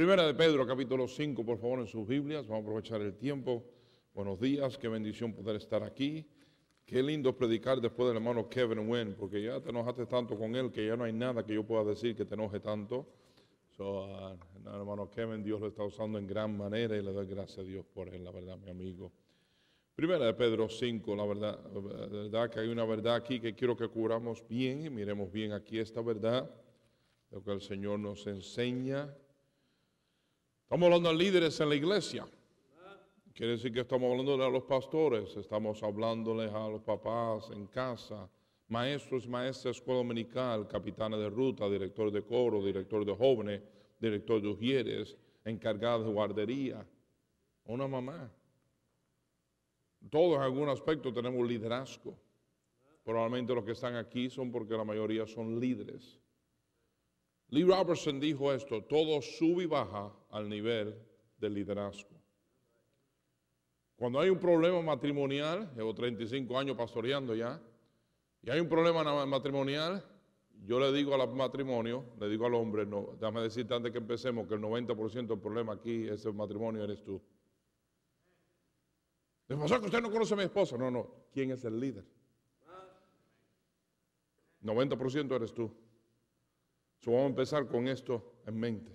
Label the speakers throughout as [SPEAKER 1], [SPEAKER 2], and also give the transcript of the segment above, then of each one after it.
[SPEAKER 1] Primera de Pedro, capítulo 5, por favor, en sus Biblias. Vamos a aprovechar el tiempo. Buenos días, qué bendición poder estar aquí. Qué lindo predicar después del hermano Kevin Wynn, porque ya te enojaste tanto con él que ya no hay nada que yo pueda decir que te enoje tanto. So, uh, hermano Kevin, Dios lo está usando en gran manera y le doy gracias a Dios por él, la verdad, mi amigo. Primera de Pedro 5, la verdad, la verdad que hay una verdad aquí que quiero que cubramos bien y miremos bien aquí esta verdad, lo que el Señor nos enseña Estamos hablando de líderes en la iglesia. Quiere decir que estamos hablando a los pastores, estamos hablándoles a los papás en casa, maestros maestras de escuela dominical, capitanes de ruta, director de coro, director de jóvenes, director de ujieres, encargados de guardería, una mamá. Todos en algún aspecto tenemos liderazgo. Probablemente los que están aquí son porque la mayoría son líderes. Lee Robertson dijo esto, todo sube y baja al nivel del liderazgo. Cuando hay un problema matrimonial, llevo 35 años pastoreando ya, y hay un problema matrimonial, yo le digo al matrimonio, le digo al hombre, no, déjame decirte antes que empecemos que el 90% del problema aquí, ese matrimonio, eres tú. ¿Le pasa que usted no conoce a mi esposa? No, no. ¿Quién es el líder? 90% eres tú vamos a empezar con esto en mente.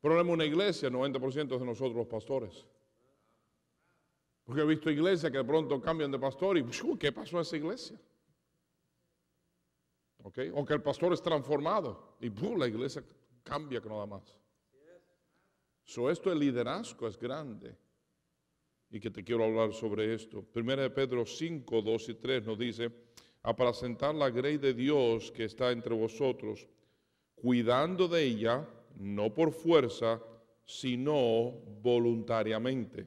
[SPEAKER 1] Problema una iglesia, 90% de nosotros los pastores. Porque he visto iglesias que de pronto cambian de pastor y ¿qué pasó a esa iglesia? ¿Okay? O que el pastor es transformado y la iglesia cambia que nada más. So, esto el liderazgo es grande. Y que te quiero hablar sobre esto. Primera de Pedro 5, 2 y 3 nos dice, apacentar la grey de Dios que está entre vosotros, cuidando de ella, no por fuerza, sino voluntariamente.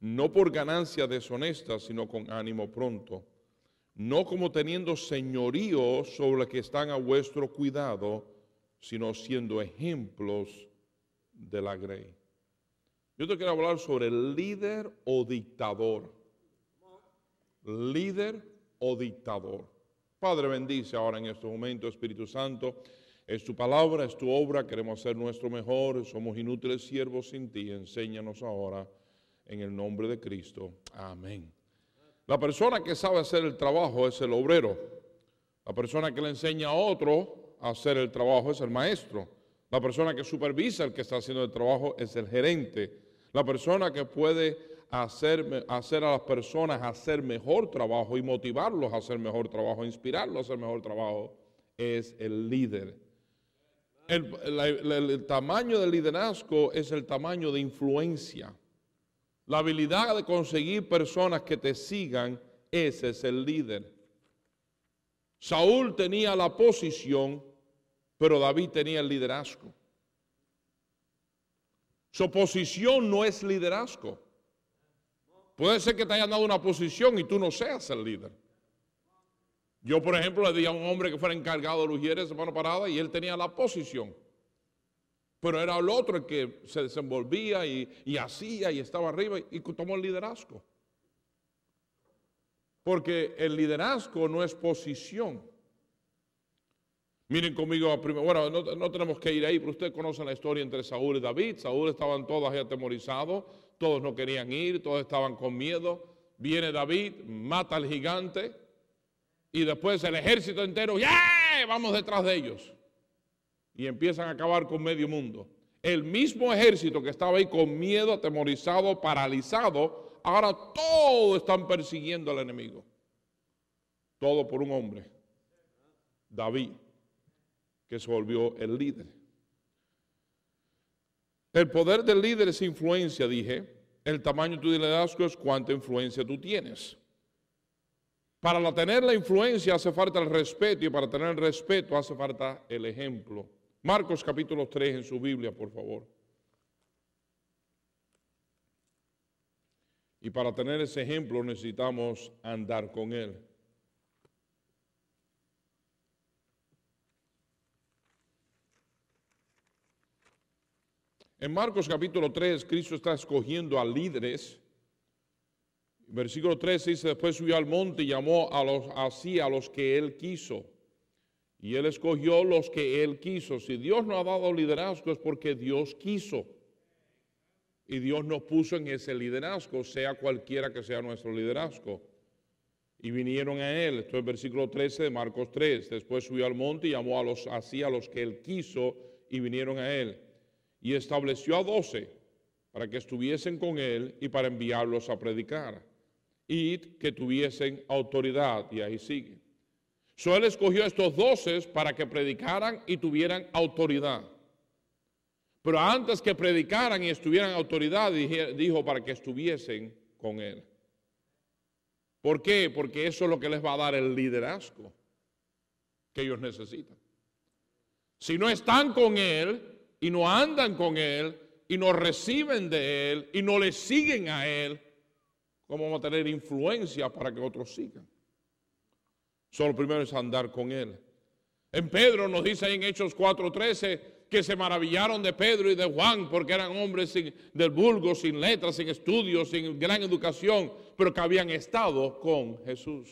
[SPEAKER 1] No por ganancia deshonesta, sino con ánimo pronto. No como teniendo señorío sobre los que están a vuestro cuidado, sino siendo ejemplos de la grey. Yo te quiero hablar sobre el líder o dictador. Líder o dictador. Padre, bendice ahora en este momento, Espíritu Santo. Es tu palabra, es tu obra, queremos hacer nuestro mejor, somos inútiles siervos sin ti. Enséñanos ahora en el nombre de Cristo. Amén. La persona que sabe hacer el trabajo es el obrero. La persona que le enseña a otro a hacer el trabajo es el maestro. La persona que supervisa el que está haciendo el trabajo es el gerente. La persona que puede hacer, a las personas hacer mejor trabajo y motivarlos a hacer mejor trabajo, inspirarlos a hacer mejor trabajo, es el líder. El, tamaño del liderazgo es el tamaño de influencia. La habilidad de conseguir personas que te sigan, ese es el líder. Saúl tenía la posición, pero David tenía el liderazgo. Su posición no es liderazgo. Puede ser que te hayan dado una posición y tú no seas el líder. Yo, por ejemplo, le di a un hombre que fuera encargado de los hieres semana parada y él tenía la posición. Pero era el otro el que se desenvolvía y, hacía y estaba arriba y tomó el liderazgo. Porque el liderazgo no es posición. Miren conmigo, bueno, no, tenemos que ir ahí, pero ustedes conocen la historia entre Saúl y David. Saúl estaban todos ahí atemorizados, todos no querían ir, todos estaban con miedo. Viene David, mata al gigante y después el ejército entero, ¡ya! Vamos detrás de ellos. Y empiezan a acabar con medio mundo. El mismo ejército que estaba ahí con miedo, atemorizado, paralizado, ahora todos están persiguiendo al enemigo. Todo por un hombre, David que se volvió el líder. El poder del líder es influencia, dije. El tamaño de tu liderazgo es cuánta influencia tú tienes. Para tener la influencia hace falta el respeto y para tener el respeto hace falta el ejemplo. Marcos capítulo 3 en su Biblia, por favor. Y para tener ese ejemplo necesitamos andar con él. En Marcos capítulo 3, Cristo está escogiendo a líderes. Versículo 13 dice, después subió al monte y llamó a los, así a los que él quiso. Y Él escogió los que Él quiso. Si Dios no ha dado liderazgo es porque Dios quiso. Y Dios nos puso en ese liderazgo, sea cualquiera que sea nuestro liderazgo. Y vinieron a Él. Esto es versículo 13 de Marcos 3. Después subió al monte y llamó a los, así a los que Él quiso y vinieron a Él. Y estableció a doce para que estuviesen con Él y para enviarlos a predicar. Y que tuviesen autoridad. Y ahí sigue. So él escogió a estos doce para que predicaran y tuvieran autoridad. Pero antes que predicaran y estuvieran autoridad, dijo para que estuviesen con él. ¿Por qué? Porque eso es lo que les va a dar el liderazgo que ellos necesitan. Si no están con él y no andan con él y no reciben de él y no le siguen a él, ¿cómo vamos a tener influencia para que otros sigan? Solo primero es andar con Él. En Pedro nos dice en Hechos 4:13 que se maravillaron de Pedro y de Juan porque eran hombres del vulgo, sin letras, sin estudios, sin gran educación, pero que habían estado con Jesús.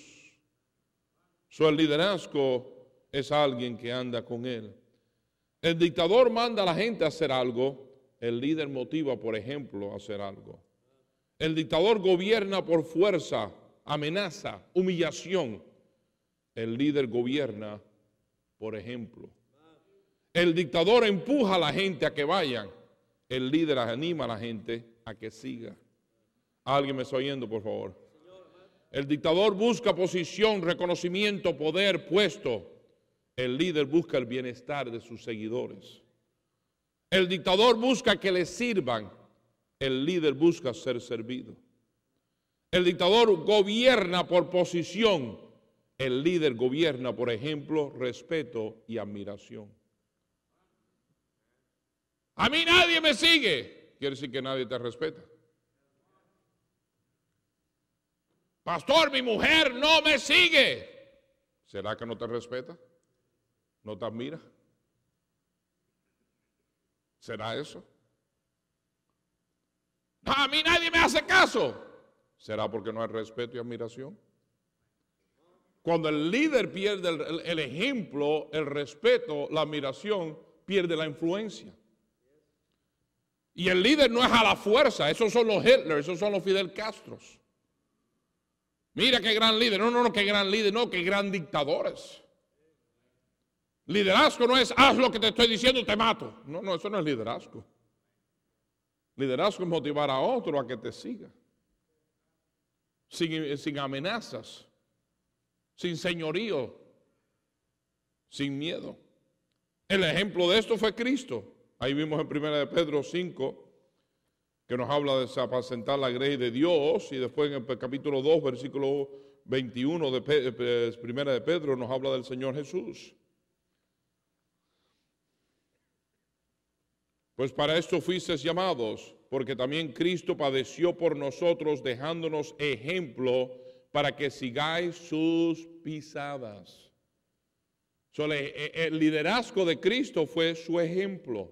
[SPEAKER 1] Su liderazgo es alguien que anda con Él. El dictador manda a la gente a hacer algo, el líder motiva, por ejemplo, a hacer algo. El dictador gobierna por fuerza, amenaza, humillación. El líder gobierna, por ejemplo. El dictador empuja a la gente a que vayan. El líder anima a la gente a que siga. ¿Alguien me está oyendo, por favor? El dictador busca posición, reconocimiento, poder, puesto. El líder busca el bienestar de sus seguidores. El dictador busca que le sirvan. El líder busca ser servido. El dictador gobierna por posición. El líder gobierna, por ejemplo, respeto y admiración. A mí nadie me sigue. Quiere decir que nadie te respeta. Pastor, mi mujer no me sigue. ¿Será que no te respeta? ¿No te admira? ¿Será eso? a mí nadie me hace caso. ¿Será porque no hay respeto y admiración? Cuando el líder pierde el, ejemplo, el respeto, la admiración, pierde la influencia. Y el líder no es a la fuerza, esos son los Hitler, esos son los Fidel Castros. Mira qué gran líder, no, no, no, qué gran líder, no, qué gran dictadores. Liderazgo no es haz lo que te estoy diciendo, te mato. No, no, eso no es liderazgo. Liderazgo es motivar a otro a que te siga. Sin, sin amenazas sin señorío, sin miedo. El ejemplo de esto fue Cristo. Ahí vimos en 1 de Pedro 5 que nos habla de apacentar la grey de Dios y después en el capítulo 2, versículo 21 de 1 de Pedro nos habla del Señor Jesús. Pues para esto fuisteis llamados, porque también Cristo padeció por nosotros dejándonos ejemplo para que sigáis sus pisadas. Eh, el liderazgo de Cristo fue su ejemplo.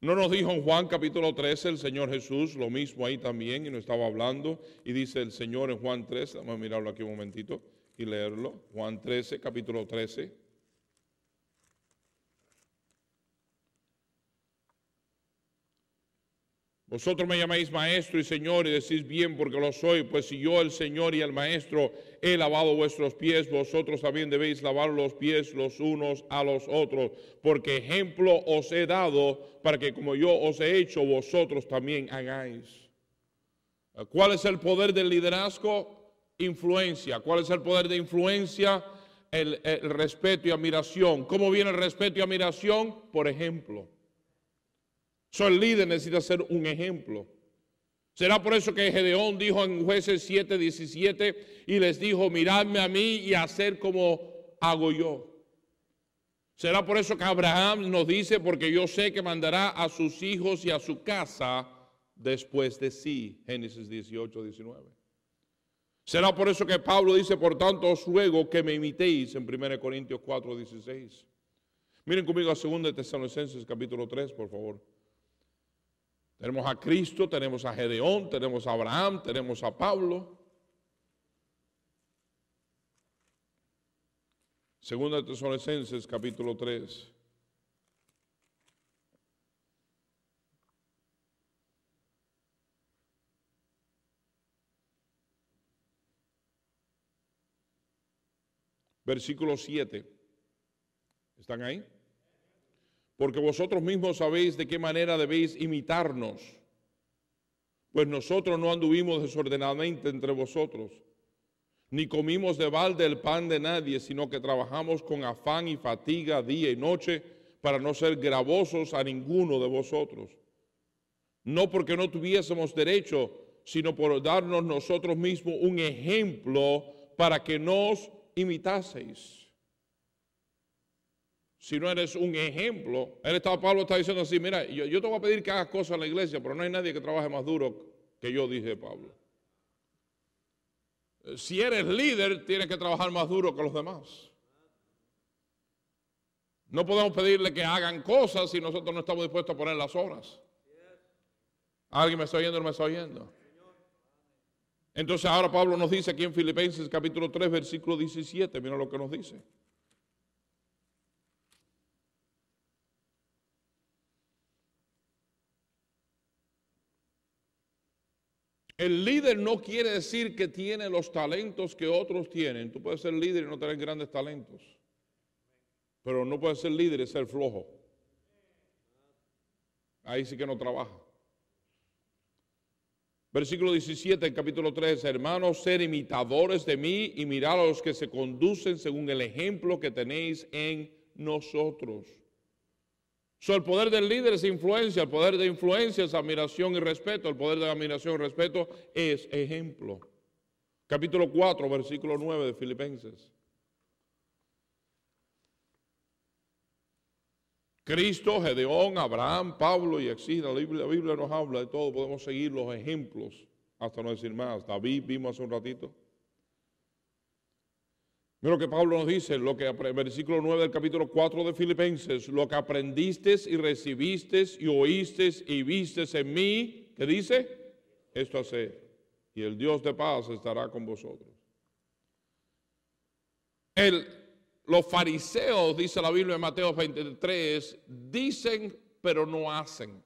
[SPEAKER 1] No nos dijo en Juan capítulo 13 el Señor Jesús, lo mismo ahí también, y nos estaba hablando, y dice el Señor en Juan 13, vamos a mirarlo aquí un momentito y leerlo. Juan 13, capítulo 13. Vosotros me llamáis maestro y señor y decís bien porque lo soy, pues si yo el señor y el maestro he lavado vuestros pies, vosotros también debéis lavar los pies los unos a los otros, porque ejemplo os he dado para que como yo os he hecho, vosotros también hagáis. ¿Cuál es el poder del liderazgo? Influencia. ¿Cuál es el poder de influencia? El, el respeto y admiración. ¿Cómo viene el respeto y admiración? Por ejemplo. So, el líder necesita ser un ejemplo. Será por eso que Gedeón dijo en jueces 7, 17 y les dijo, miradme a mí y hacer como hago yo. Será por eso que Abraham nos dice, porque yo sé que mandará a sus hijos y a su casa después de sí. Génesis 18, 19. Será por eso que Pablo dice, por tanto os ruego que me imitéis en 1 Corintios 4, 16. Miren conmigo a 2 Tesalonicenses capítulo 3, por favor. Tenemos a Cristo, tenemos a Gedeón, tenemos a Abraham, tenemos a Pablo. Segunda de Tesalonicenses capítulo 3. Versículo 7. ¿Están ahí? Porque vosotros mismos sabéis de qué manera debéis imitarnos, pues nosotros no anduvimos desordenadamente entre vosotros ni comimos de balde el pan de nadie, sino que trabajamos con afán y fatiga día y noche para no ser gravosos a ninguno de vosotros. No porque no tuviésemos derecho, sino por darnos nosotros mismos un ejemplo para que nos imitaseis. Si no eres un ejemplo, él estaba, Pablo está diciendo así, mira, yo, yo te voy a pedir que hagas cosas en la iglesia, pero no hay nadie que trabaje más duro que yo, dije Pablo. Si eres líder, tienes que trabajar más duro que los demás. No podemos pedirle que hagan cosas si nosotros no estamos dispuestos a poner las horas. ¿Alguien me está oyendo o no me está oyendo? Entonces ahora Pablo nos dice aquí en Filipenses capítulo 3, versículo 17, mira lo que nos dice. El líder no quiere decir que tiene los talentos que otros tienen. Tú puedes ser líder y no tener grandes talentos. Pero no puedes ser líder y ser flojo. Ahí sí que no trabaja. Versículo 17, capítulo 3, hermanos, ser imitadores de mí y mirar a los que se conducen según el ejemplo que tenéis en nosotros. So, el poder del líder es influencia, el poder de influencia es admiración y respeto, el poder de admiración y respeto es ejemplo. Capítulo 4, versículo 9 de Filipenses. Cristo, Gedeón, Abraham, Pablo y así, la Biblia, la Biblia nos habla de todo, podemos seguir los ejemplos, hasta no decir más. David vimos hace un ratito. Mira lo que Pablo nos dice, lo que versículo 9 del capítulo 4 de Filipenses, lo que aprendiste y recibiste y oíste y viste en mí, ¿qué dice? Esto hace, y el Dios de paz estará con vosotros. El, los fariseos, dice la Biblia en Mateo 23, dicen pero no hacen.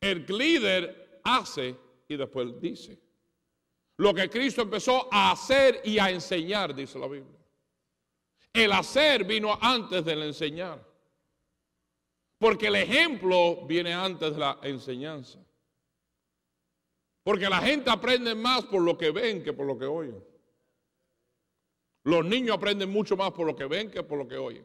[SPEAKER 1] El líder hace y después dice. Lo que Cristo empezó a hacer y a enseñar, dice la Biblia. El hacer vino antes del enseñar. Porque el ejemplo viene antes de la enseñanza. Porque la gente aprende más por lo que ven que por lo que oyen. Los niños aprenden mucho más por lo que ven que por lo que oyen.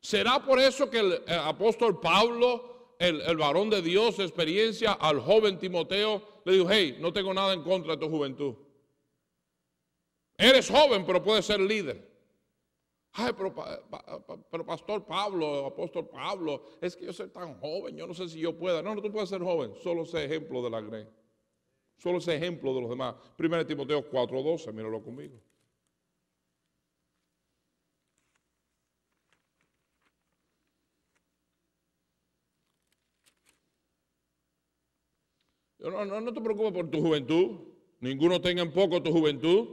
[SPEAKER 1] ¿Será por eso que el, apóstol Pablo, el, el varón de Dios, experiencia al joven Timoteo, le dijo, hey, no tengo nada en contra de tu juventud. Eres joven, pero puedes ser líder. Ay, pero, pero, pastor Pablo, apóstol Pablo, es que yo soy tan joven, yo no sé si yo pueda. No, no, tú puedes ser joven, solo sé ejemplo de la grey. Solo sé ejemplo de los demás. Primero Timoteo 4.12, míralo conmigo. No, no, no te preocupes por tu juventud. Ninguno tenga en poco tu juventud,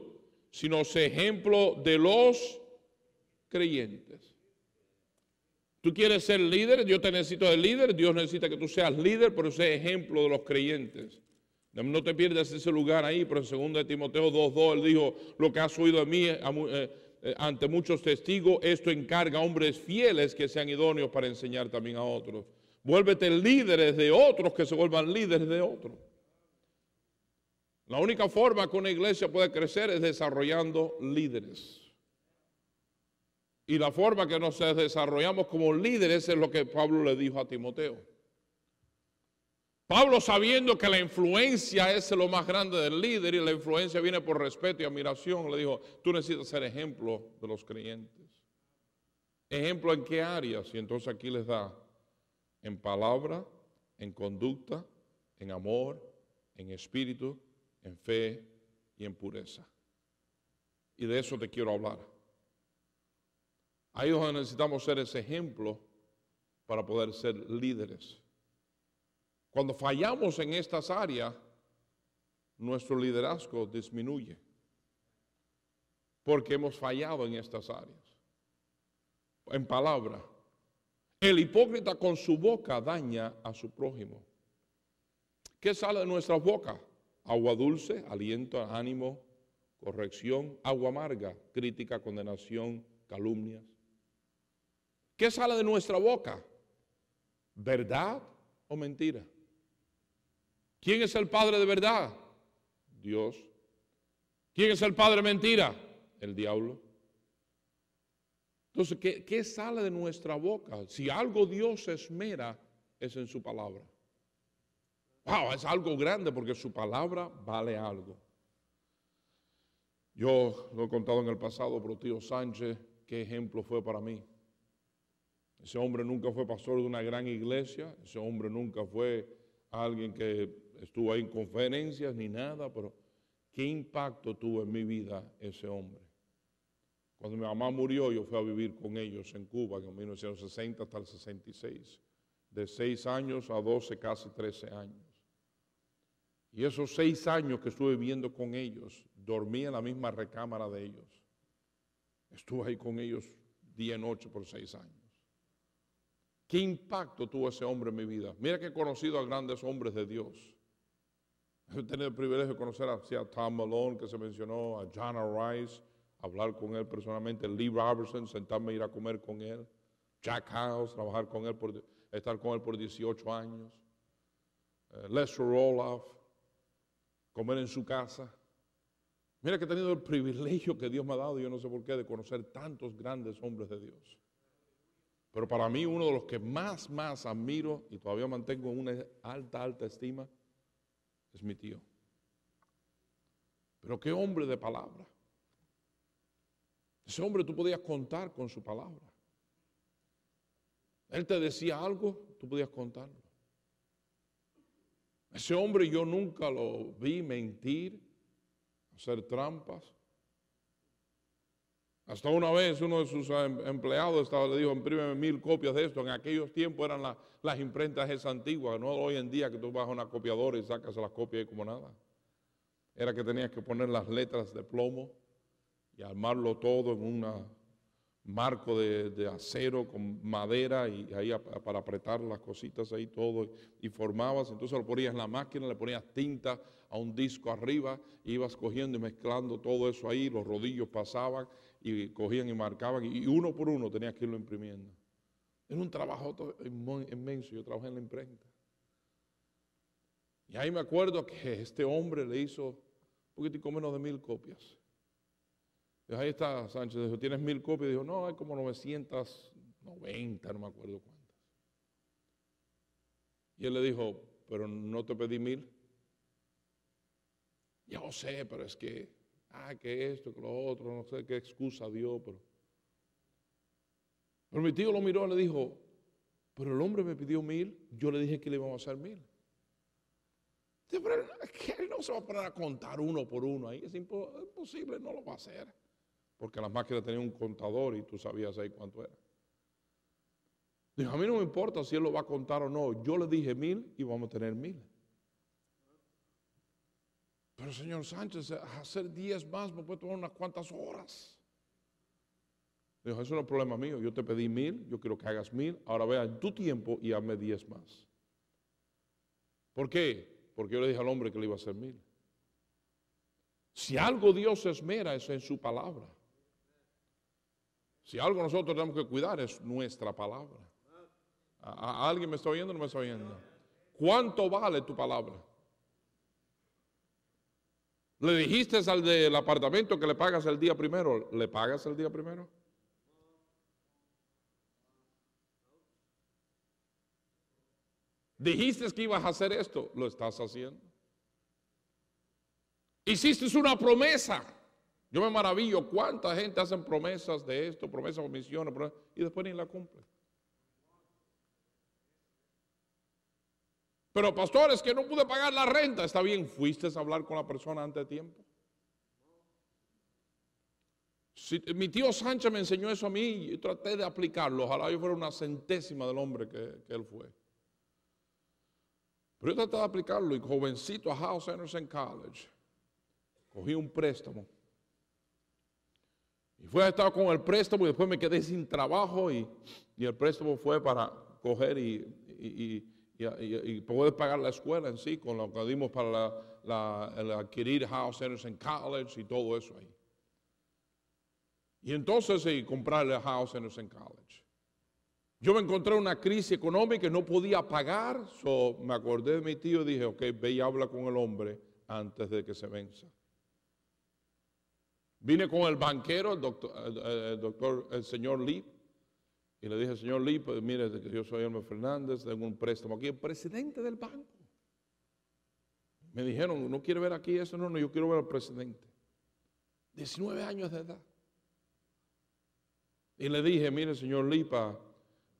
[SPEAKER 1] sino sé ejemplo de los creyentes. Tú quieres ser líder, Dios te necesita de líder, Dios necesita que tú seas líder, pero sé ejemplo de los creyentes. No te pierdas ese lugar ahí, pero en 2 Timoteo 2.2 él dijo, lo que has oído de mí eh, eh, ante muchos testigos, esto encarga a hombres fieles que sean idóneos para enseñar también a otros. Vuélvete líderes de otros que se vuelvan líderes de otros. La única forma que una iglesia puede crecer es desarrollando líderes. Y la forma que nos desarrollamos como líderes es lo que Pablo le dijo a Timoteo. Pablo sabiendo que la influencia es lo más grande del líder y la influencia viene por respeto y admiración, le dijo, tú necesitas ser ejemplo de los creyentes. ¿Ejemplo en qué áreas? Y entonces aquí les da en palabra, en conducta, en amor, en espíritu, en fe y en pureza. Y de eso te quiero hablar. Ahí donde necesitamos ser ese ejemplo para poder ser líderes. Cuando fallamos en estas áreas, nuestro liderazgo disminuye. porque hemos fallado en estas áreas. En palabra, el hipócrita con su boca daña a su prójimo. ¿Qué sale de nuestra boca? Agua dulce, aliento, ánimo, corrección, agua amarga, crítica, condenación, calumnias. ¿Qué sale de nuestra boca? ¿Verdad o mentira? ¿Quién es el Padre de verdad? Dios. ¿Quién es el Padre de mentira? El diablo. Entonces, ¿qué, ¿qué, sale de nuestra boca? Si algo Dios esmera, es en su palabra. Wow, es algo grande porque su palabra vale algo. Yo lo he contado en el pasado, pero tío Sánchez, qué ejemplo fue para mí. Ese hombre nunca fue pastor de una gran iglesia, ese hombre nunca fue alguien que estuvo ahí en conferencias ni nada, pero qué impacto tuvo en mi vida ese hombre. Cuando mi mamá murió, yo fui a vivir con ellos en Cuba en 1960 hasta el 66, de 6 años a 12, casi 13 años. Y esos seis años que estuve viviendo con ellos, dormí en la misma recámara de ellos. Estuve ahí con ellos día y noche por seis años. ¿Qué impacto tuvo ese hombre en mi vida? Mira que he conocido a grandes hombres de Dios. He tenido el privilegio de conocer a, a Tom Malone, que se mencionó, a John Rice, hablar con él personalmente, Lee Robertson, sentarme a ir a comer con él, Jack House, trabajar con él, por, estar con él por 18 años, uh, Lester Roloff, comer en su casa. Mira que he tenido el privilegio que Dios me ha dado, yo no sé por qué, de conocer tantos grandes hombres de Dios. Pero para mí uno de los que más, más admiro y todavía mantengo en una alta, alta estima es mi tío. Pero qué hombre de palabra. Ese hombre tú podías contar con su palabra. Él te decía algo, tú podías contarlo. Ese hombre yo nunca lo vi mentir, hacer trampas. Hasta una vez uno de sus em, empleados estaba, le dijo, imprímeme mil copias de esto. En aquellos tiempos eran las imprentas esas antiguas, no hoy en día que tú vas a una copiadora y sacas las copias ahí como nada. Era que tenías que poner las letras de plomo y armarlo todo en una marco de, acero con madera y ahí para apretar las cositas ahí todo y formabas, entonces lo ponías en la máquina, le ponías tinta a un disco arriba, ibas cogiendo y mezclando todo eso ahí, los rodillos pasaban y cogían y marcaban y uno por uno tenías que irlo imprimiendo. Era un trabajo inmenso, yo trabajé en la imprenta. Y ahí me acuerdo que este hombre le hizo un poquitico menos de mil copias ahí está Sánchez, dijo, ¿tienes mil copias? Dijo, no, hay como 990, no me acuerdo cuántas. Y él le dijo, pero no te pedí mil. Ya lo sé, pero es que, ah, que esto, que lo otro, no sé qué excusa dio, pero... Pero mi tío lo miró y le dijo, pero el hombre me pidió mil, yo le dije que le íbamos a hacer mil. Pero él no se va a poner a contar uno por uno ahí, es imposible, no lo va a hacer porque las máquinas tenían un contador y tú sabías ahí cuánto era. Dijo, a mí no me importa si él lo va a contar o no, yo le dije mil y vamos a tener mil. Pero señor Sánchez, hacer diez más me puede tomar unas cuantas horas. Dijo, eso no es problema mío, yo te pedí mil, yo quiero que hagas mil, ahora vea en tu tiempo y hazme diez más. ¿Por qué? Porque yo le dije al hombre que le iba a hacer mil. Si algo Dios esmera es en su palabra. Si algo nosotros tenemos que cuidar es nuestra palabra. ¿A, alguien me está oyendo o no me está oyendo? ¿Cuánto vale tu palabra? ¿Le dijiste al del apartamento que le pagas el día primero? ¿Le pagas el día primero? Dijiste que ibas a hacer esto, lo estás haciendo. Hiciste una promesa. Yo me maravillo cuánta gente hacen promesas de esto, promesas o misiones, y después ni la cumplen. Pero pastores, que no pude pagar la renta, está bien, fuiste a hablar con la persona antes de tiempo. mi tío Sánchez me enseñó eso a mí y traté de aplicarlo. Ojalá yo fuera una centésima del hombre que, que él fue. Pero yo traté de aplicarlo y jovencito a House Anderson College, cogí un préstamo Y fue a estar con el préstamo y después me quedé sin trabajo y, el préstamo fue para coger y, poder pagar la escuela en sí, con lo que dimos para adquirir House Anderson College y todo eso ahí. Y entonces y comprarle House Anderson College. Yo me encontré en una crisis económica y no podía pagar, so me acordé de mi tío y dije, ok, ve y habla con el hombre antes de que se venza. Vine con el banquero, el doctor, el, señor Lee, y le dije, señor Lee, pues mire, yo soy Elmer Fernández, tengo un préstamo aquí, el presidente del banco. Me dijeron, no quiere ver aquí eso, no, no, yo quiero ver al presidente. 19 años de edad. Y le dije, mire, señor Lipa,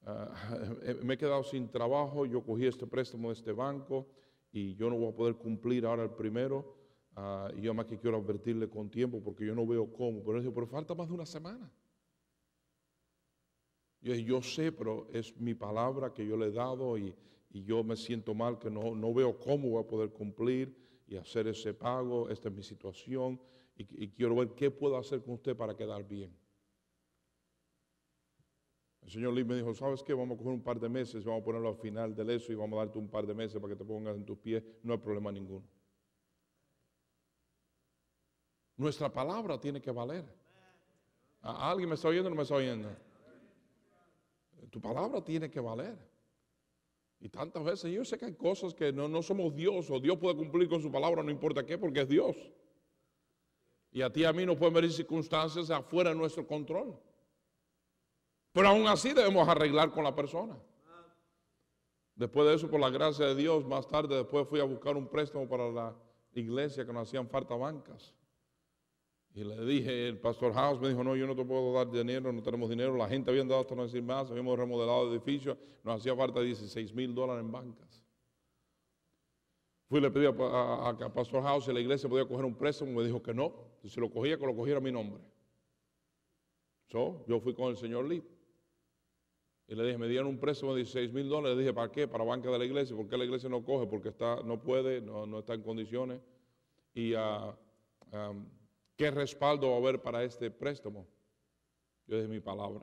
[SPEAKER 1] Ah, me he quedado sin trabajo, yo cogí este préstamo de este banco y yo no voy a poder cumplir ahora el primero. Ah, y yo más que quiero advertirle con tiempo porque yo no veo cómo. Pero, pero falta más de una semana. Yo, yo sé, pero es mi palabra que yo le he dado y, yo me siento mal que no, no, veo cómo voy a poder cumplir y hacer ese pago. Esta es mi situación y, y quiero ver qué puedo hacer con usted para quedar bien. El señor Lee me dijo, ¿sabes qué? Vamos a coger un par de meses, vamos a ponerlo al final del eso y vamos a darte un par de meses para que te pongas en tus pies. No hay problema ninguno. Nuestra palabra tiene que valer. ¿Alguien me está oyendo o no me está oyendo? Tu palabra tiene que valer. Y tantas veces yo sé que hay cosas que no, no somos Dios o Dios puede cumplir con su palabra, no importa qué, porque es Dios. Y a ti y a mí no pueden venir circunstancias afuera de nuestro control. Pero aún así debemos arreglar con la persona. Después de eso, por la gracia de Dios, más tarde después fui a buscar un préstamo para la iglesia que nos hacían falta bancas. Y le dije, el pastor House me dijo, no, yo no te puedo dar dinero, no tenemos dinero. La gente había dado hasta no decir más, habíamos remodelado el edificio, nos hacía falta 16 mil dólares en bancas. Fui y le pedí a, pastor House si la iglesia podía coger un préstamo, me dijo que no, si lo cogía, que lo cogiera a mi nombre. yo fui con el señor Lee. Y le dije, me dieron un préstamo de 16 mil dólares. Le dije, ¿para qué? Para banca de la iglesia. ¿Por qué la iglesia no coge? Porque está, no puede, no, está en condiciones. ¿Y uh, qué respaldo va a haber para este préstamo? Yo dije mi palabra.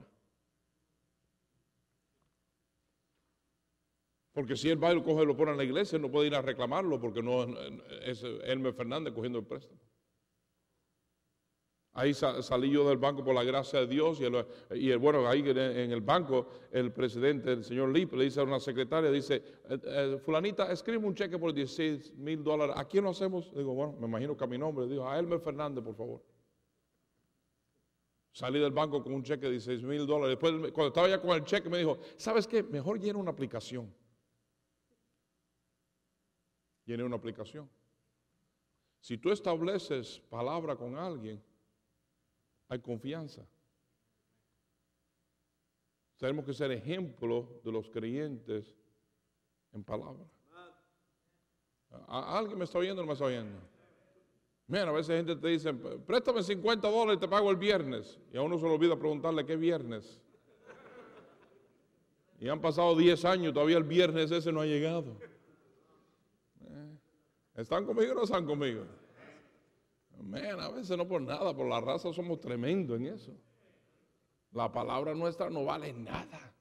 [SPEAKER 1] Porque si él va y lo coge y lo pone en la iglesia, no puede ir a reclamarlo porque no es Elmer Fernández cogiendo el préstamo. Ahí salí yo del banco por la gracia de Dios y, bueno, ahí en el banco el presidente, el señor Lip, le dice a una secretaria, dice, eh, eh, fulanita, escribe un cheque por 16 mil dólares. ¿A quién lo hacemos? Digo, bueno, me imagino que a mi nombre. Digo, a Elmer Fernández, por favor. Salí del banco con un cheque de 16 mil dólares. Después, cuando estaba ya con el cheque, me dijo, ¿sabes qué? Mejor llena una aplicación. Llene una aplicación. Si tú estableces palabra con alguien, hay confianza. Tenemos que ser ejemplo de los creyentes en palabra. ¿Alguien me está oyendo o no me está oyendo? Mira, a veces gente te dice, préstame 50 dólares y te pago el viernes. Y a uno se le olvida preguntarle qué viernes. Y han pasado 10 años, todavía el viernes ese no ha llegado. Eh, ¿Están conmigo o no están conmigo? A veces no por nada, por la raza somos tremendos en eso. La palabra nuestra no vale nada.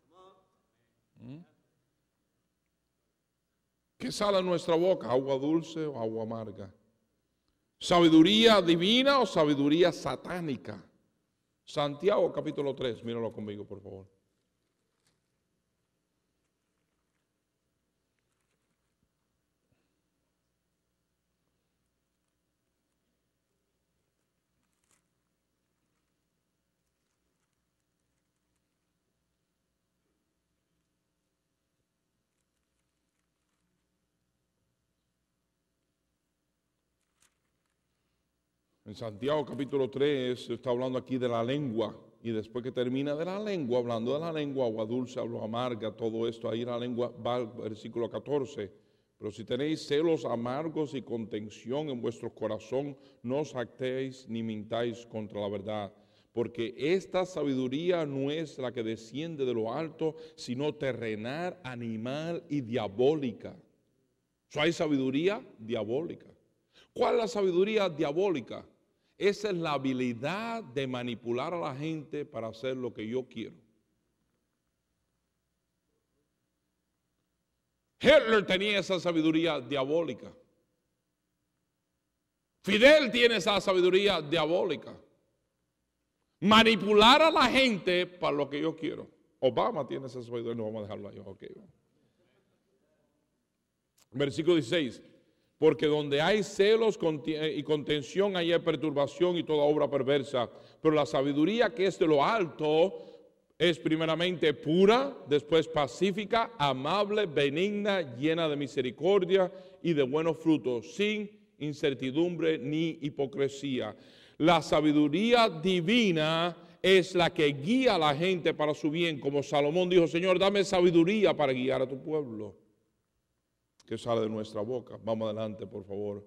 [SPEAKER 1] ¿Mm? ¿Qué sale de nuestra boca? ¿Agua dulce o agua amarga? ¿Sabiduría divina o sabiduría satánica? Santiago capítulo 3, míralo conmigo por favor. En Santiago capítulo 3 está hablando aquí de la lengua y después que termina de la lengua, hablando de la lengua, agua dulce, agua amarga, todo esto, ahí la lengua va al versículo 14. Pero si tenéis celos amargos y contención en vuestro corazón, no os actéis ni mintáis contra la verdad. Porque esta sabiduría no es la que desciende de lo alto, sino terrenal, animal y diabólica. hay sabiduría diabólica. ¿Cuál es la sabiduría diabólica? Esa es la habilidad de manipular a la gente para hacer lo que yo quiero. Hitler tenía esa sabiduría diabólica. Fidel tiene esa sabiduría diabólica. Manipular a la gente para lo que yo quiero. Obama tiene esa sabiduría, no vamos a dejarlo ahí. Versículo 16. Porque donde hay celos eh, y contención, hay perturbación y toda obra perversa. Pero la sabiduría que es de lo alto es primeramente pura, después pacífica, amable, benigna, llena de misericordia y de buenos frutos, sin incertidumbre ni hipocresía. La sabiduría divina es la que guía a la gente para su bien, como Salomón dijo, Señor, dame sabiduría para guiar a tu pueblo que sale de nuestra boca. Vamos adelante, por favor.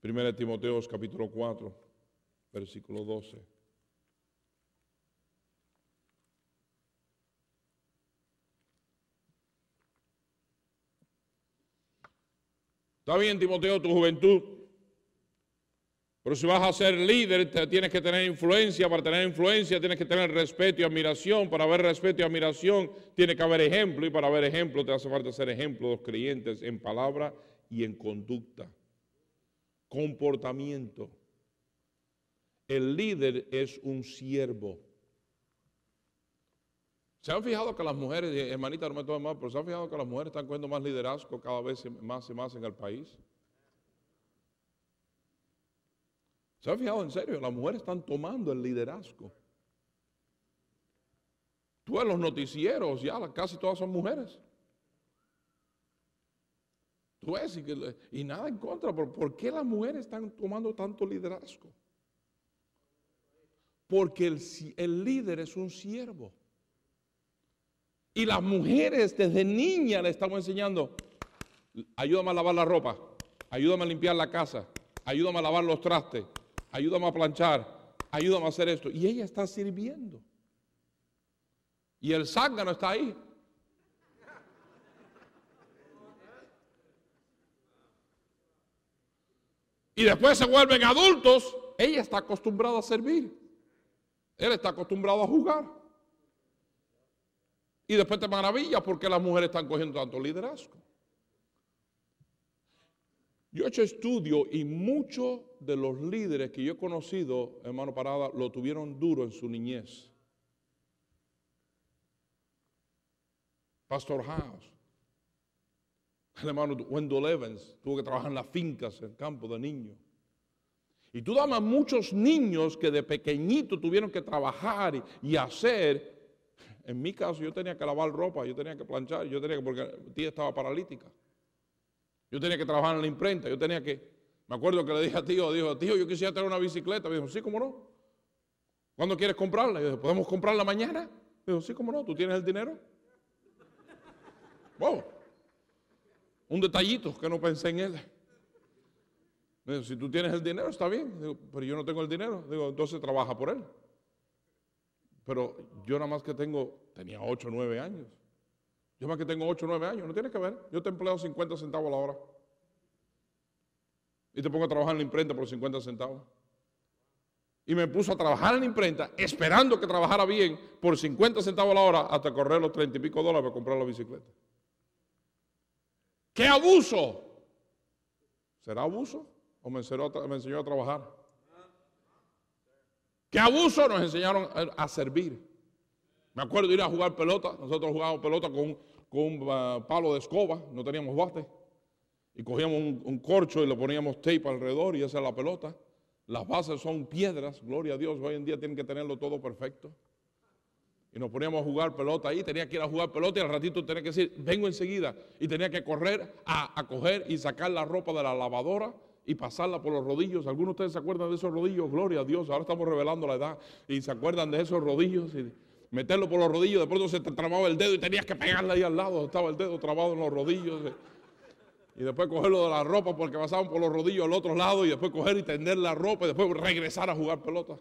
[SPEAKER 1] Primera Timoteo capítulo 4, versículo 12. Está bien, Timoteo, tu juventud. Pero si vas a ser líder, tienes que tener influencia. Para tener influencia tienes que tener respeto y admiración. Para haber respeto y admiración tiene que haber ejemplo. Y para haber ejemplo te hace falta ser ejemplo de los creyentes en palabra y en conducta. Comportamiento. El líder es un siervo. ¿Se han fijado que las mujeres, hermanita, no me tome mal, pero se han fijado que las mujeres están cogiendo más liderazgo cada vez más y más en el país? ¿Se han fijado en serio? Las mujeres están tomando el liderazgo. Tú en los noticieros, ya casi todas son mujeres. Tú ves, y, nada en contra, pero ¿por qué las mujeres están tomando tanto liderazgo? Porque el, el líder es un siervo. Y las mujeres desde niña le estamos enseñando, ayúdame a lavar la ropa, ayúdame a limpiar la casa, ayúdame a lavar los trastes, ayúdame a planchar, ayúdame a hacer esto. Y ella está sirviendo. Y el zángano está ahí. Y después se vuelven adultos, ella está acostumbrada a servir. Él está acostumbrado a jugar. Y después te maravillas porque las mujeres están cogiendo tanto liderazgo. Yo he hecho estudio y muchos de los líderes que yo he conocido, hermano Parada, lo tuvieron duro en su niñez. Pastor House, el hermano Wendell Evans, tuvo que trabajar en las fincas, en el campo de niños. Y tú damas muchos niños que de pequeñito tuvieron que trabajar y, hacer. En mi caso, yo tenía que lavar ropa, yo tenía que planchar, yo tenía que, porque tía estaba paralítica. Yo tenía que trabajar en la imprenta, yo tenía que, me acuerdo que le dije a tío, dijo, tío, yo quisiera tener una bicicleta. Me dijo, sí, cómo no. ¿Cuándo quieres comprarla? Yo dije, ¿podemos comprarla mañana? Me dijo, sí, cómo no, ¿tú tienes el dinero? Un detallito que no pensé en él. Me dijo, si tú tienes el dinero, está bien. Pero yo no tengo el dinero. Digo, entonces trabaja por él. Pero yo nada más que tengo, tenía 8 o 9 años. Yo más que tengo 8 o 9 años, no tiene que ver. Yo te empleo 50 centavos a la hora. Y te pongo a trabajar en la imprenta por 50 centavos. Y me puso a trabajar en la imprenta, esperando que trabajara bien por 50 centavos a la hora hasta correr los 30 y pico dólares para comprar la bicicleta. ¡Qué abuso! ¿Será abuso? ¿O me enseñó, me enseñó a trabajar? ¿Qué abuso nos enseñaron a servir? Me acuerdo ir a jugar pelota. Nosotros jugábamos pelota con, con un ah, palo de escoba, no teníamos bate. Y cogíamos un, corcho y le poníamos tape alrededor y esa es la pelota. Las bases son piedras, gloria a Dios, hoy en día tienen que tenerlo todo perfecto. Y nos poníamos a jugar pelota ahí, tenía que ir a jugar pelota y al ratito tenía que decir, vengo enseguida. Y tenía que correr a, a coger y sacar la ropa de la lavadora y pasarla por los rodillos. ¿Algunos de ustedes se acuerdan de esos rodillos? Gloria a Dios, ahora estamos revelando la edad. Y se acuerdan de esos rodillos. Meterlo por los rodillos, de pronto se te trababa el dedo y tenías que pegarle ahí al lado, estaba el dedo trabado en los rodillos. Eh. Y después cogerlo de la ropa porque pasaban por los rodillos al otro lado y después coger y tender la ropa y después regresar a jugar pelota.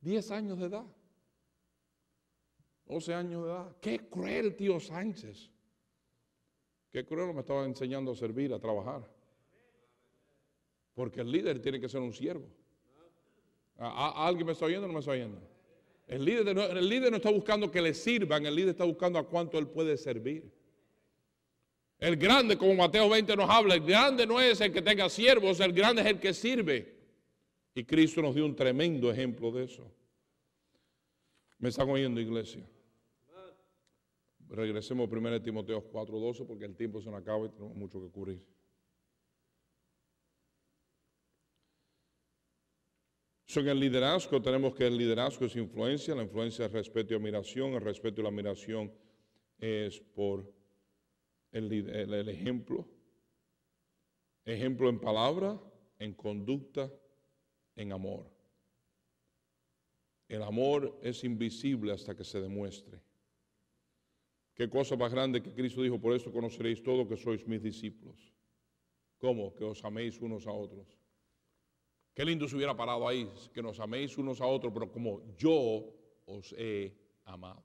[SPEAKER 1] Diez años de edad. 12 años de edad. Qué cruel, tío Sánchez. Qué cruel me estaba enseñando a servir, a trabajar. Porque el líder tiene que ser un siervo. ¿Alguien me está oyendo o no me está oyendo? El líder, el líder no está buscando que le sirvan, el líder está buscando a cuánto él puede servir. El grande, como Mateo 20 nos habla, el grande no es el que tenga siervos, el grande es el que sirve. Y Cristo nos dio un tremendo ejemplo de eso. ¿Me están oyendo, iglesia? Regresemos primero a Timoteo 4:12 porque el tiempo se nos acaba y tenemos mucho que cubrir. En el liderazgo tenemos que el liderazgo es influencia, la influencia es respeto y admiración, el respeto y la admiración es por el, el ejemplo, ejemplo en palabra, en conducta, en amor. El amor es invisible hasta que se demuestre. Qué cosa más grande que Cristo dijo, por eso conoceréis todo que sois mis discípulos. ¿Cómo? Que os améis unos a otros. Qué lindo se hubiera parado ahí, que nos améis unos a otros, pero como yo os he amado.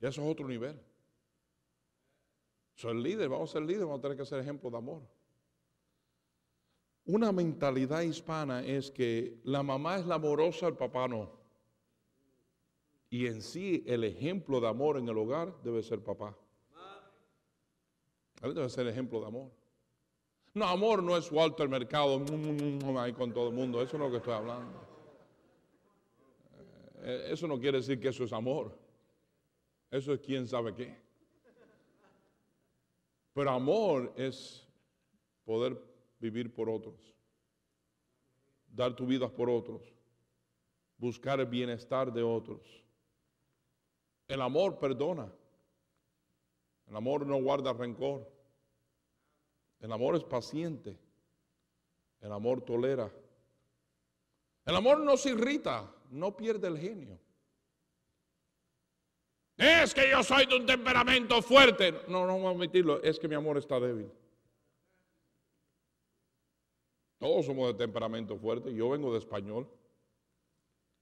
[SPEAKER 1] Y eso es otro nivel. Soy el líder, vamos a ser líder, vamos a tener que ser ejemplo de amor. Una mentalidad hispana es que la mamá es la amorosa, el papá no. Y en sí el ejemplo de amor en el hogar debe ser papá. Él debe ser ejemplo de amor. No, amor no es Walter Mercado ahí con todo el mundo. Eso es lo que estoy hablando. Eh, eso no quiere decir que eso es amor. Eso es quién sabe qué. Pero amor es poder vivir por otros, dar tu vida por otros, buscar el bienestar de otros. El amor perdona. El amor no guarda rencor. El amor es paciente. El amor tolera. El amor no se irrita, no pierde el genio. Es que yo soy de un temperamento fuerte. No, no vamos a admitirlo. Es que mi amor está débil. Todos somos de temperamento fuerte. Yo vengo de español.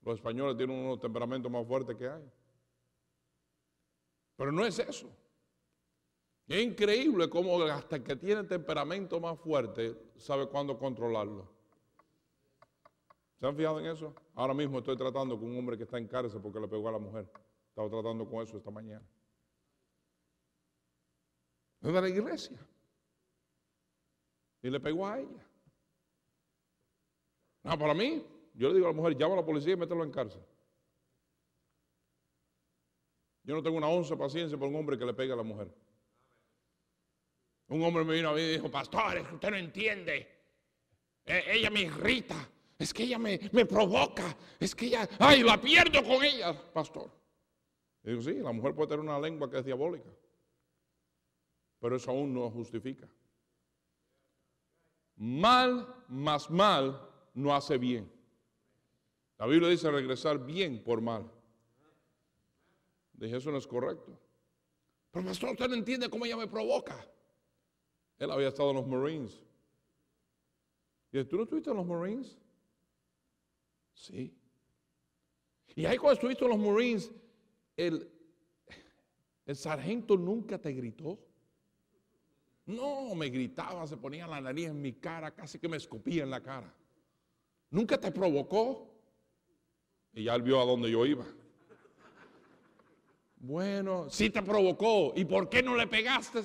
[SPEAKER 1] Los españoles tienen unos temperamentos más fuertes que hay. Pero no es eso. Es increíble cómo hasta que tiene temperamento más fuerte sabe cuándo controlarlo. ¿Se han fijado en eso? Ahora mismo estoy tratando con un hombre que está en cárcel porque le pegó a la mujer. Estaba tratando con eso esta mañana. Es de la iglesia. Y le pegó a ella. No, para mí, yo le digo a la mujer, llama a la policía y mételo en cárcel. Yo no tengo una once paciencia por un hombre que le pega a la mujer. Un hombre me vino a mí y dijo, pastor, es que usted no entiende. E, ella me irrita, es que ella me, me, provoca, es que ella, ay, la pierdo con ella, pastor. Y digo, sí, la mujer puede tener una lengua que es diabólica, pero eso aún no justifica. Mal más mal no hace bien. La Biblia dice regresar bien por mal. Dije, eso no es correcto. Pero pastor, usted no entiende cómo ella me provoca. Él había estado en los Marines. Y ¿tú no estuviste en los Marines? Sí. Y ahí cuando estuviste en los Marines, el, sargento nunca te gritó. No, me gritaba, se ponía la nariz en mi cara, casi que me escupía en la cara. Nunca te provocó. Y ya él vio a dónde yo iba. Bueno, sí te provocó. ¿Y por qué no le pegaste?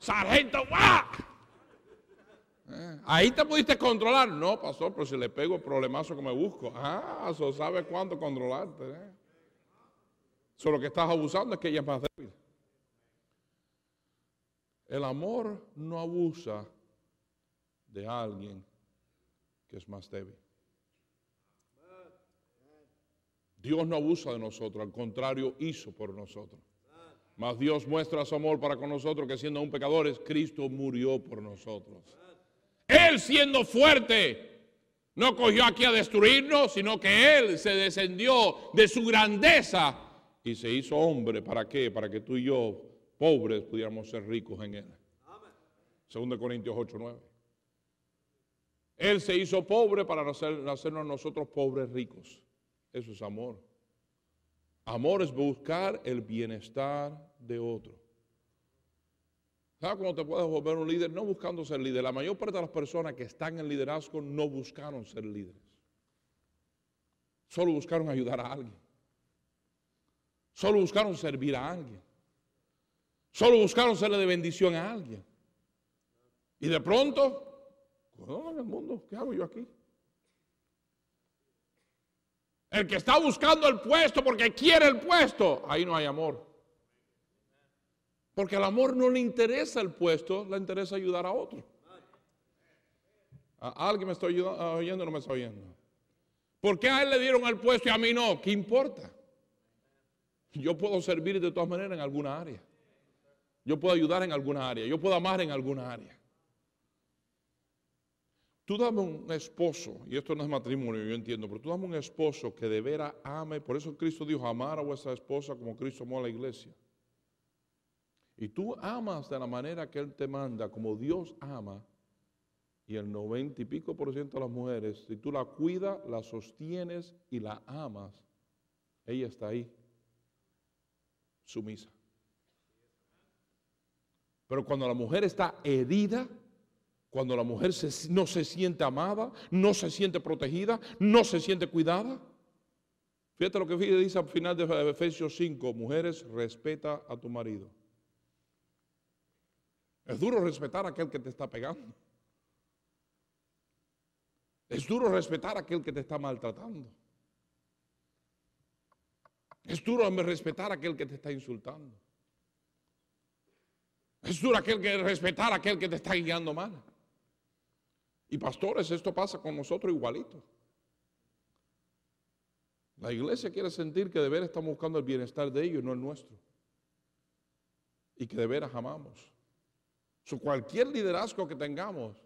[SPEAKER 1] Sargento, ¡guau! Eh, ahí te pudiste controlar. No, pasó, pero si le pego el problemazo que me busco. Ah, eso sabe cuándo controlarte. ¿eh? Solo que estás abusando es que ella es más débil. El amor no abusa de alguien que es más débil. Dios no abusa de nosotros, al contrario, hizo por nosotros. Mas Dios muestra su amor para con nosotros, que siendo aún pecadores, Cristo murió por nosotros. Él siendo fuerte, no cogió aquí a destruirnos, sino que Él se descendió de su grandeza y se hizo hombre. ¿Para qué? Para que tú y yo, pobres, pudiéramos ser ricos en Él. 2 Corintios 8, 9. Él se hizo pobre para hacernos nosotros pobres ricos. Eso es amor. Amor es buscar el bienestar de otro. ¿Sabes cómo te puedes volver un líder? No buscando ser líder. La mayor parte de las personas que están en liderazgo no buscaron ser líderes. Solo buscaron ayudar a alguien. Solo buscaron servir a alguien. Solo buscaron serle de bendición a alguien. Y de pronto, ¿cómo en el mundo? ¿Qué hago yo aquí? El que está buscando el puesto porque quiere el puesto, ahí no hay amor. Porque al amor no le interesa el puesto, le interesa ayudar a otro. ¿A alguien me está oyendo o no me está oyendo? ¿Por qué a él le dieron el puesto y a mí no? ¿Qué importa? Yo puedo servir de todas maneras en alguna área. Yo puedo ayudar en alguna área. Yo puedo amar en alguna área. Tú dame un esposo, y esto no es matrimonio, yo entiendo, pero tú dame un esposo que de veras ame. Por eso Cristo dijo, amar a vuestra esposa como Cristo amó a la iglesia. Y tú amas de la manera que Él te manda, como Dios ama. Y el noventa y pico por ciento de las mujeres, si tú la cuidas, la sostienes y la amas, ella está ahí, sumisa. Pero cuando la mujer está herida, cuando la mujer no se siente amada, no se siente protegida, no se siente cuidada. Fíjate lo que dice al final de Efesios 5, mujeres, respeta a tu marido. Es duro respetar a aquel que te está pegando. Es duro respetar a aquel que te está maltratando. Es duro respetar a aquel que te está insultando. Es duro aquel que respetar a aquel que te está guiando mal. Y pastores, esto pasa con nosotros igualito. La iglesia quiere sentir que de veras estamos buscando el bienestar de ellos, no el nuestro. Y que de veras amamos. So, cualquier liderazgo que tengamos,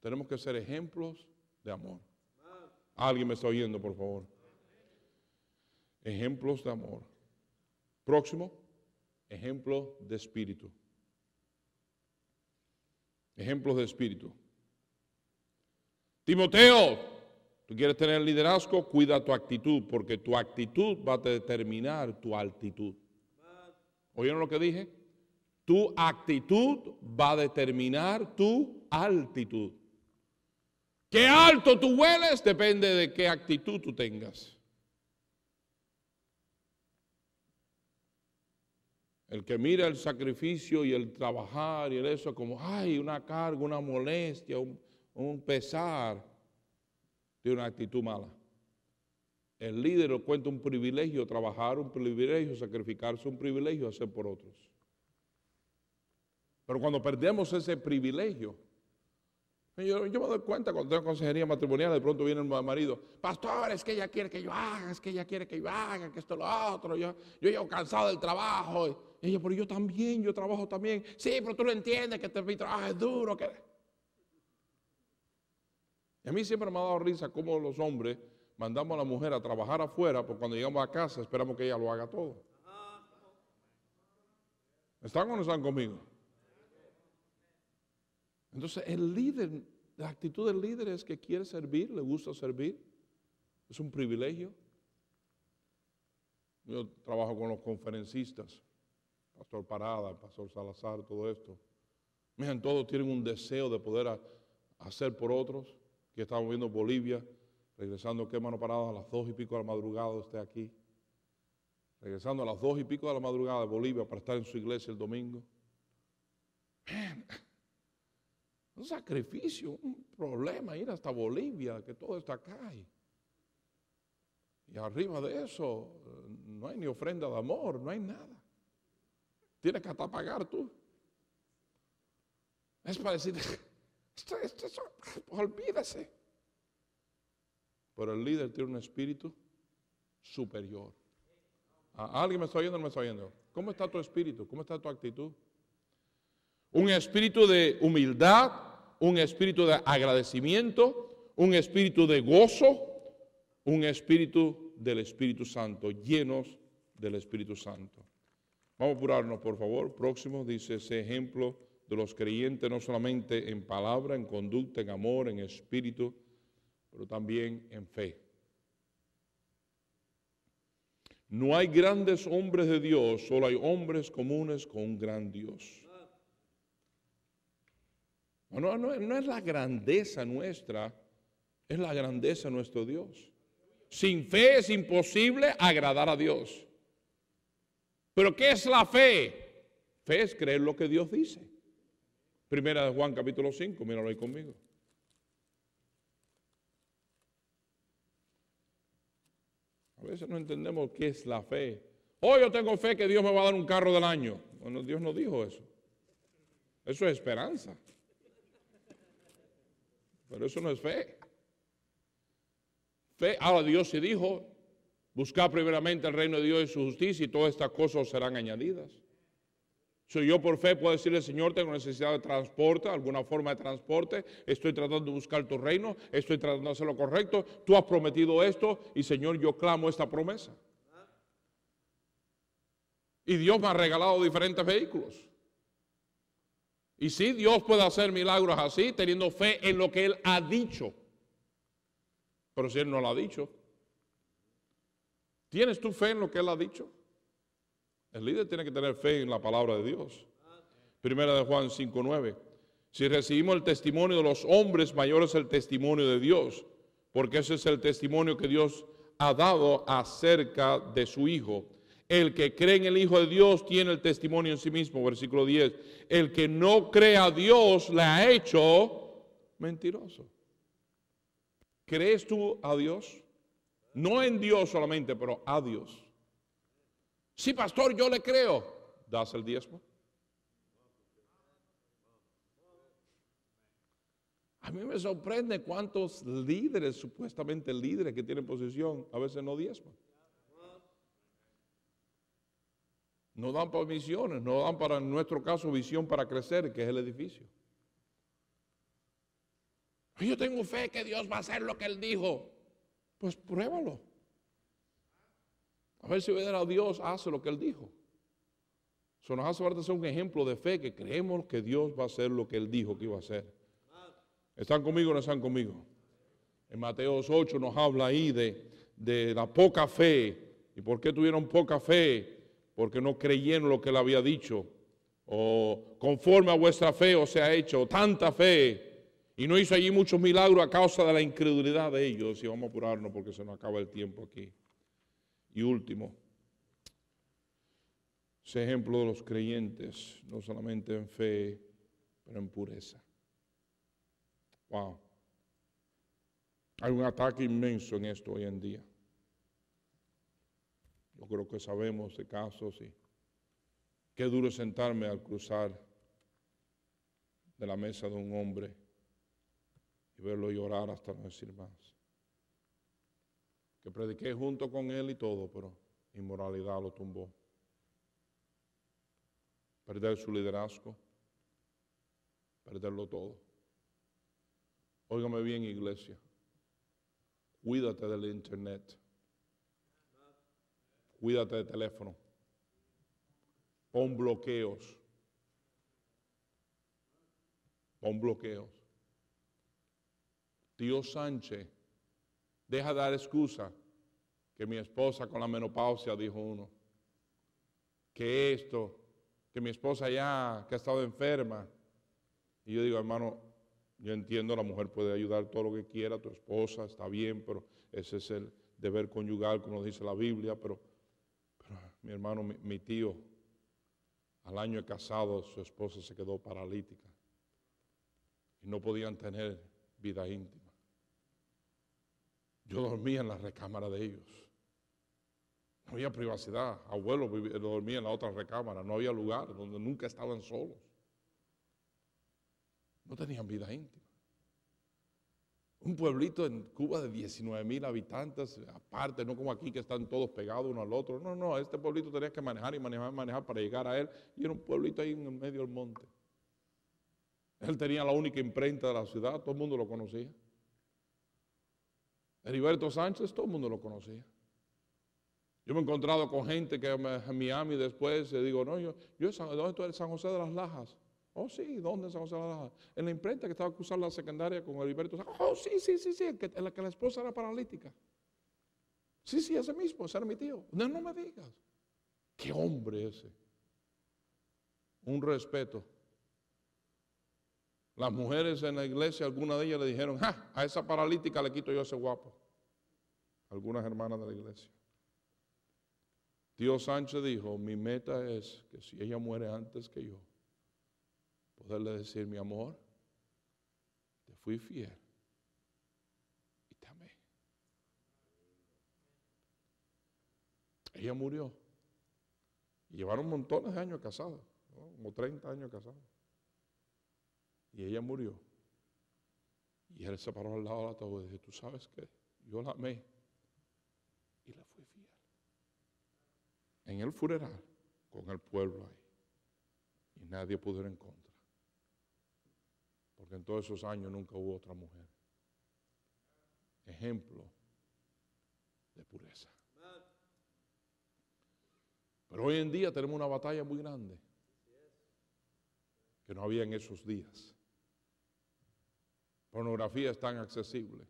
[SPEAKER 1] tenemos que ser ejemplos de amor. Alguien me está oyendo, por favor. Ejemplos de amor. Próximo, ejemplo de espíritu. Ejemplos de espíritu. Timoteo, tú quieres tener liderazgo, cuida tu actitud, porque tu actitud va a determinar tu altitud. ¿Oyeron lo que dije? Tu actitud va a determinar tu altitud. Qué alto tú hueles depende de qué actitud tú tengas. El que mira el sacrificio y el trabajar y el eso como, ay, una carga, una molestia, un, un pesar, de una actitud mala. El líder cuenta un privilegio, trabajar un privilegio, sacrificarse un privilegio, hacer por otros. Pero cuando perdemos ese privilegio, yo, me doy cuenta cuando tengo consejería matrimonial, de pronto viene el marido, pastor, es que ella quiere que yo haga, es que ella quiere que yo haga, que esto lo otro, yo, yo llevo cansado del trabajo. Y ella, pero yo también, yo trabajo también. Sí, pero tú lo entiendes, que este, mi trabajo es duro. Y a mí siempre me ha dado risa cómo los hombres mandamos a la mujer a trabajar afuera, porque cuando llegamos a casa esperamos que ella lo haga todo. ¿Están o no están conmigo? Entonces el líder, la actitud del líder es que quiere servir, le gusta servir, es un privilegio. Yo trabajo con los conferencistas, Pastor Parada, Pastor Salazar, todo esto. Miren, todos tienen un deseo de poder hacer por otros que estamos viendo Bolivia, regresando que mano parada a las dos y pico de la madrugada usted aquí, regresando a las dos y pico de la madrugada de Bolivia para estar en su iglesia el domingo. Un sacrificio, un problema ir hasta Bolivia, que todo está acá. Y arriba de eso no hay ni ofrenda de amor, no hay nada. Tienes que hasta pagar tú. Es para decir, olvídese. Pero el líder tiene un espíritu superior. ¿Alguien me está oyendo o no me está oyendo? ¿Cómo está tu espíritu? ¿Cómo está tu actitud? Un espíritu de humildad, un espíritu de agradecimiento, un espíritu de gozo, un espíritu del Espíritu Santo, llenos del Espíritu Santo. Vamos a apurarnos, por favor. Próximo dice ese ejemplo de los creyentes, no solamente en palabra, en conducta, en amor, en espíritu, pero también en fe. No hay grandes hombres de Dios, solo hay hombres comunes con un gran Dios. No, no, no es la grandeza nuestra, es la grandeza de nuestro Dios. Sin fe es imposible agradar a Dios. Pero ¿qué es la fe? Fe es creer lo que Dios dice. Primera de Juan capítulo 5, míralo ahí conmigo. A veces no entendemos qué es la fe. Oh, yo tengo fe que Dios me va a dar un carro del año. Bueno, Dios no dijo eso. Eso es esperanza. Pero eso no es fe. Fe, ahora Dios se dijo, buscar primeramente el reino de Dios y su justicia y todas estas cosas serán añadidas. Si yo por fe puedo decirle, Señor, tengo necesidad de transporte, alguna forma de transporte, estoy tratando de buscar tu reino, estoy tratando de hacer lo correcto, tú has prometido esto y Señor, yo clamo esta promesa. Y Dios me ha regalado diferentes vehículos. Y sí, Dios puede hacer milagros así, teniendo fe en lo que Él ha dicho. Pero si Él no lo ha dicho, ¿tienes tu fe en lo que Él ha dicho? El líder tiene que tener fe en la palabra de Dios. Primera de Juan 5.9. Si recibimos el testimonio de los hombres, mayor es el testimonio de Dios, porque ese es el testimonio que Dios ha dado acerca de su Hijo. El que cree en el Hijo de Dios tiene el testimonio en sí mismo, versículo 10. El que no cree a Dios le ha hecho mentiroso. ¿Crees tú a Dios? No en Dios solamente, pero a Dios. Sí, pastor, yo le creo. ¿Das el diezmo? A mí me sorprende cuántos líderes, supuestamente líderes que tienen posición, a veces no diezman. No dan para misiones, no dan para, en nuestro caso, visión para crecer, que es el edificio. Yo tengo fe que Dios va a hacer lo que Él dijo. Pues pruébalo. A ver si Dios hace lo que Él dijo. Eso nos hace falta ser un ejemplo de fe que creemos que Dios va a hacer lo que Él dijo que iba a hacer. ¿Están conmigo o no están conmigo? En Mateo 8 nos habla ahí de, de la poca fe. ¿Y por qué tuvieron poca fe? Porque no creyeron lo que Él había dicho. O conforme a vuestra fe os se ha hecho tanta fe. Y no hizo allí muchos milagros a causa de la incredulidad de ellos. Y vamos a apurarnos porque se nos acaba el tiempo aquí. Y último, ese ejemplo de los creyentes, no solamente en fe, pero en pureza. Wow. Hay un ataque inmenso en esto hoy en día. Yo creo que sabemos de casos y qué duro sentarme al cruzar de la mesa de un hombre y verlo llorar hasta no decir más que prediqué junto con él y todo, pero inmoralidad lo tumbó. Perder su liderazgo, perderlo todo. Óigame bien, iglesia. Cuídate del internet. Cuídate del teléfono. Pon bloqueos. Pon bloqueos. Dios Sánchez Deja de dar excusa que mi esposa con la menopausia, dijo uno, que esto, que mi esposa ya, que ha estado enferma. Y yo digo, hermano, yo entiendo, la mujer puede ayudar todo lo que quiera, tu esposa está bien, pero ese es el deber conyugal, como dice la Biblia, pero, mi hermano, mi, tío, al año de casado, su esposa se quedó paralítica y no podían tener vida íntima. Yo dormía en la recámara de ellos. No había privacidad. Abuelo dormía en la otra recámara. No había lugar donde nunca estaban solos. No tenían vida íntima. Un pueblito en Cuba de 19 mil habitantes, aparte, no como aquí que están todos pegados uno al otro. No, no, este pueblito tenía que manejar y manejar y manejar para llegar a él. Y era un pueblito ahí en medio del monte. Él tenía la única imprenta de la ciudad, todo el mundo lo conocía. Heriberto Sánchez, todo el mundo lo conocía. Yo me he encontrado con gente que en Miami después, digo, no, yo, yo ¿dónde tú? San José de las Lajas. Oh, sí, ¿dónde San José de las Lajas? En la imprenta que estaba cruzando la secundaria con Heriberto. Oh, sí, sí, sí, sí, que, la que la esposa era paralítica. Sí, sí, ese mismo, ese era mi tío. No, no me digas. Qué hombre ese. Un respeto. Las mujeres en la iglesia, algunas de ellas le dijeron, "Ja, a esa paralítica le quito yo ese guapo. Algunas hermanas de la iglesia. Dios Sánchez dijo, mi meta es que si ella muere antes que yo, poderle decir, mi amor, te fui fiel y te amé. Ella murió. Y llevaron montones de años casados, como 30 años casados. Y ella murió. Y él se paró al lado de la ataúd y dijo, tú sabes qué, yo la amé y le fui fiel. En el funeral, con el pueblo ahí. Y nadie pudo ir en contra. Porque en todos esos años nunca hubo otra mujer. Ejemplo de pureza. Pero hoy en día tenemos una batalla muy grande que no había en esos días. Pornografía es tan accesible.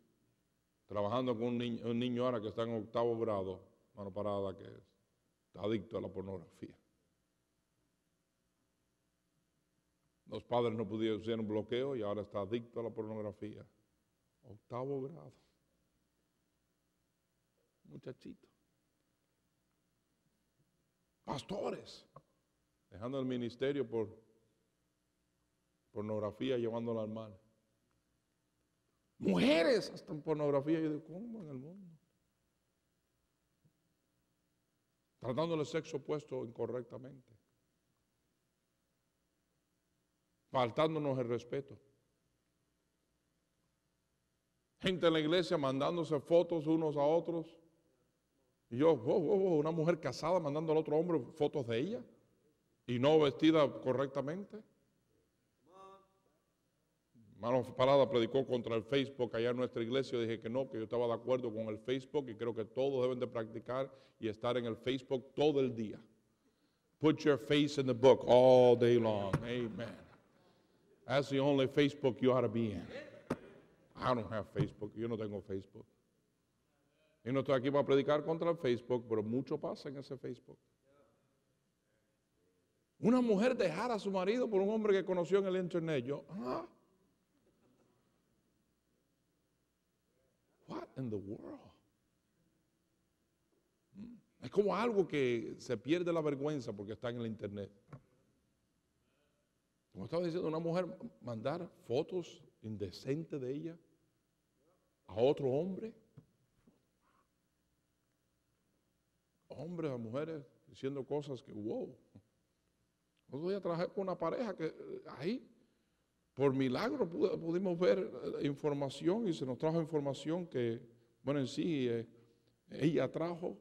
[SPEAKER 1] Trabajando con un niño, un niño ahora que está en octavo grado, mano parada, que está adicto a la pornografía. Los padres no pudieron hacer un bloqueo y ahora está adicto a la pornografía. Octavo grado. Muchachito. Pastores. Dejando el ministerio por pornografía, llevándola al mal. Mujeres hasta en pornografía. Yo digo, ¿cómo en el mundo? Tratándole sexo opuesto incorrectamente. Faltándonos el respeto. Gente en la iglesia mandándose fotos unos a otros. Y yo, oh, oh, oh, una mujer casada mandando al otro hombre fotos de ella y no vestida correctamente. Hermano Parada predicó contra el Facebook allá en nuestra iglesia. Dije que no, que yo estaba de acuerdo con el Facebook y creo que todos deben de practicar y estar en el Facebook todo el día. Put your face in the book all day long. Amen. That's the only Facebook you ought to be in. I don't have Facebook. Yo no tengo Facebook. Y no estoy aquí para predicar contra el Facebook, pero mucho pasa en ese Facebook. Una mujer dejar a su marido por un hombre que conoció en el internet. Yo, ah. What in the world? Mm. Es como algo que se pierde la vergüenza porque está en el internet. Como estaba diciendo, una mujer mandar fotos indecentes de ella a otro hombre. Hombres a mujeres diciendo cosas que, wow. Nosotros ya trabajé con una pareja que eh, ahí, por milagro, pudimos ver eh, información y se nos trajo información que, bueno, en sí, eh, ella trajo.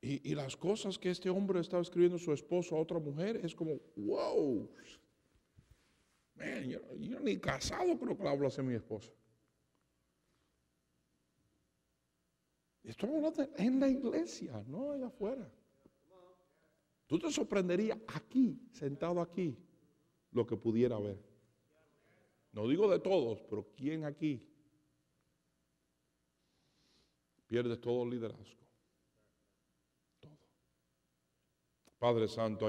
[SPEAKER 1] Y, y, las cosas que este hombre estaba escribiendo su esposo a otra mujer es como, wow. Man, yo, ni casado creo que le hablo así mi esposa. Esto en la iglesia, no allá afuera. Tú te sorprenderías aquí, sentado aquí, lo que pudiera haber. No digo de todos, pero ¿quién aquí pierde todo el liderazgo? Todo. Padre Santo.